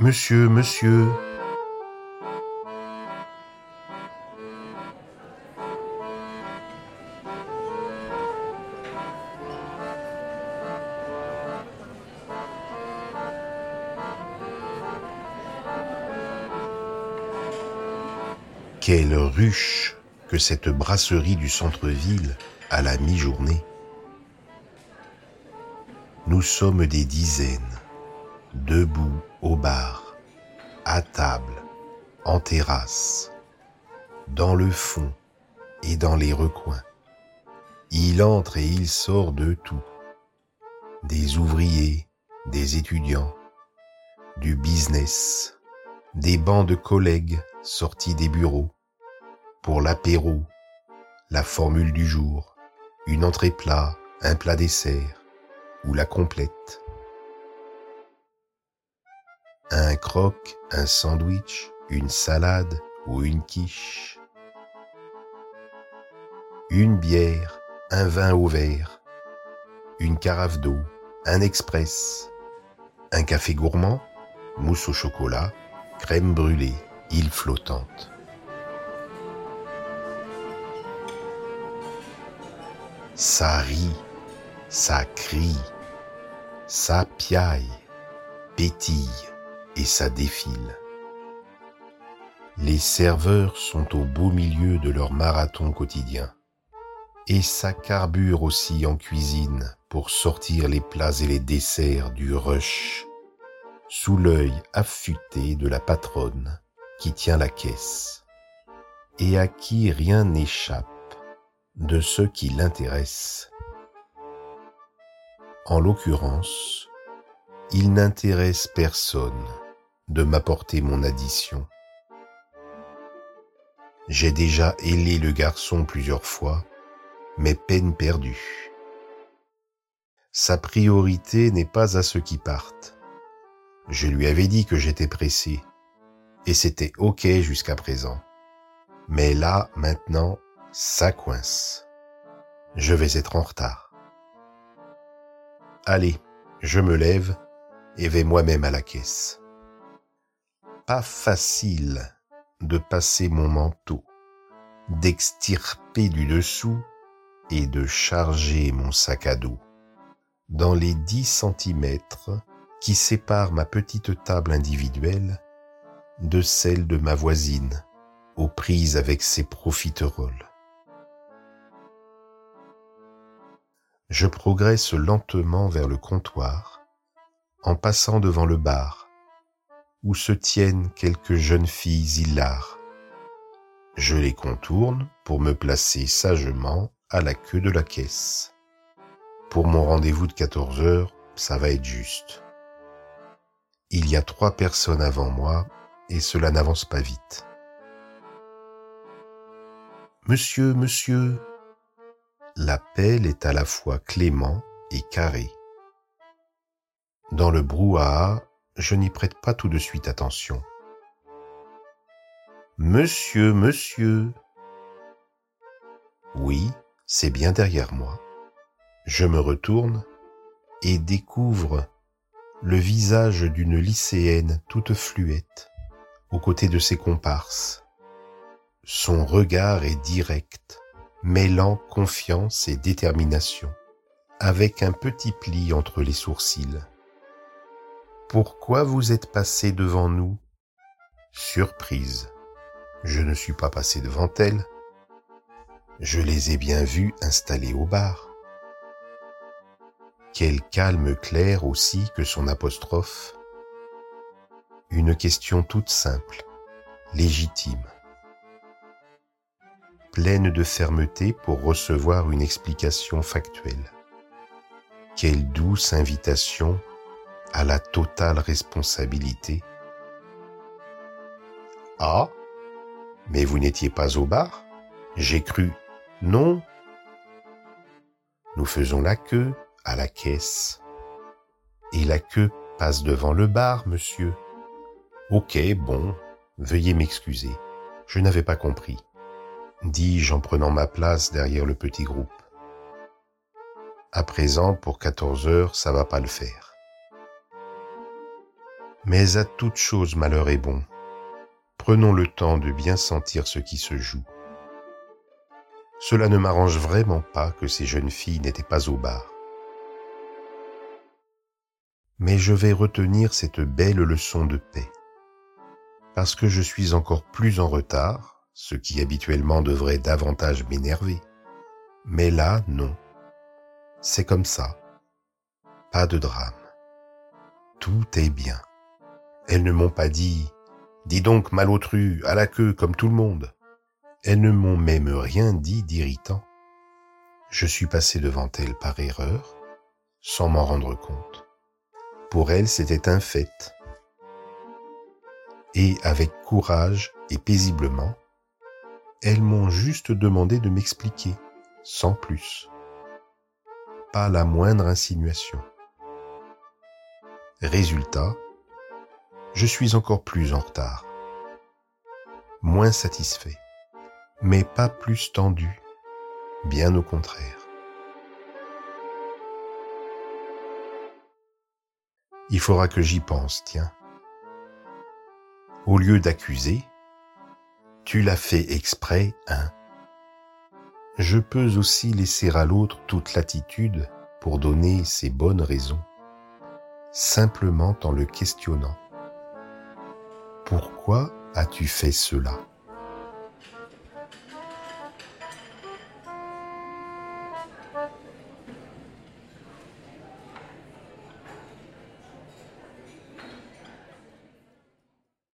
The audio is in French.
Monsieur, monsieur. Quelle ruche que cette brasserie du centre-ville à la mi-journée. Nous sommes des dizaines, debout au bar, à table, en terrasse, dans le fond et dans les recoins. Il entre et il sort de tout. Des ouvriers, des étudiants, du business, des bancs de collègues sortis des bureaux, pour l'apéro, la formule du jour, une entrée plat, un plat dessert ou la complète. Un croque, un sandwich, une salade ou une quiche. Une bière, un vin au verre, une carafe d'eau, un express, un café gourmand, mousse au chocolat, crème brûlée, île flottante. Ça rit, ça crie, ça piaille, pétille et ça défile. Les serveurs sont au beau milieu de leur marathon quotidien. Et ça carbure aussi en cuisine pour sortir les plats et les desserts du rush, sous l'œil affûté de la patronne qui tient la caisse, et à qui rien n'échappe de ce qui l'intéresse. En l'occurrence, il n'intéresse personne de m'apporter mon addition. J'ai déjà ailé le garçon plusieurs fois, mais peine perdue. Sa priorité n'est pas à ceux qui partent. Je lui avais dit que j'étais pressé, et c'était OK jusqu'à présent. Mais là, maintenant, ça coince. Je vais être en retard. Allez, je me lève et vais moi-même à la caisse. Pas facile de passer mon manteau, d'extirper du dessous et de charger mon sac à dos dans les dix centimètres qui séparent ma petite table individuelle de celle de ma voisine aux prises avec ses profiteroles. je progresse lentement vers le comptoir, en passant devant le bar, où se tiennent quelques jeunes filles hilares. Je les contourne pour me placer sagement à la queue de la caisse. Pour mon rendez-vous de 14 heures, ça va être juste. Il y a trois personnes avant moi et cela n'avance pas vite. Monsieur, monsieur, l'appel est à la fois clément et carré. Dans le brouhaha, je n'y prête pas tout de suite attention. Monsieur, monsieur. Oui, c'est bien derrière moi. Je me retourne et découvre le visage d'une lycéenne toute fluette aux côtés de ses comparses. Son regard est direct, mêlant confiance et détermination, avec un petit pli entre les sourcils. Pourquoi vous êtes passé devant nous? Surprise. Je ne suis pas passé devant elle. Je les ai bien vus installés au bar. Quel calme clair aussi que son apostrophe. Une question toute simple, légitime pleine de fermeté pour recevoir une explication factuelle. Quelle douce invitation à la totale responsabilité. Ah, mais vous n'étiez pas au bar? J'ai cru. Non. Nous faisons la queue à la caisse. Et la queue passe devant le bar, monsieur. Ok, bon, veuillez m'excuser. Je n'avais pas compris dis-je en prenant ma place derrière le petit groupe. À présent, pour 14 heures, ça va pas le faire. Mais à toute chose malheur est bon. Prenons le temps de bien sentir ce qui se joue. Cela ne m'arrange vraiment pas que ces jeunes filles n'étaient pas au bar. Mais je vais retenir cette belle leçon de paix, parce que je suis encore plus en retard, ce qui habituellement devrait davantage m'énerver. Mais là, non. C'est comme ça. Pas de drame. Tout est bien. Elles ne m'ont pas dit Dis donc, malotru, à la queue comme tout le monde. Elles ne m'ont même rien dit d'irritant. Je suis passé devant elles par erreur, sans m'en rendre compte. Pour elles, c'était un fait. Et avec courage et paisiblement, elles m'ont juste demandé de m'expliquer, sans plus. Pas la moindre insinuation. Résultat, je suis encore plus en retard, moins satisfait, mais pas plus tendu, bien au contraire. Il faudra que j'y pense, tiens. Au lieu d'accuser, tu l'as fait exprès, hein. Je peux aussi laisser à l'autre toute l'attitude pour donner ses bonnes raisons, simplement en le questionnant. Pourquoi as-tu fait cela?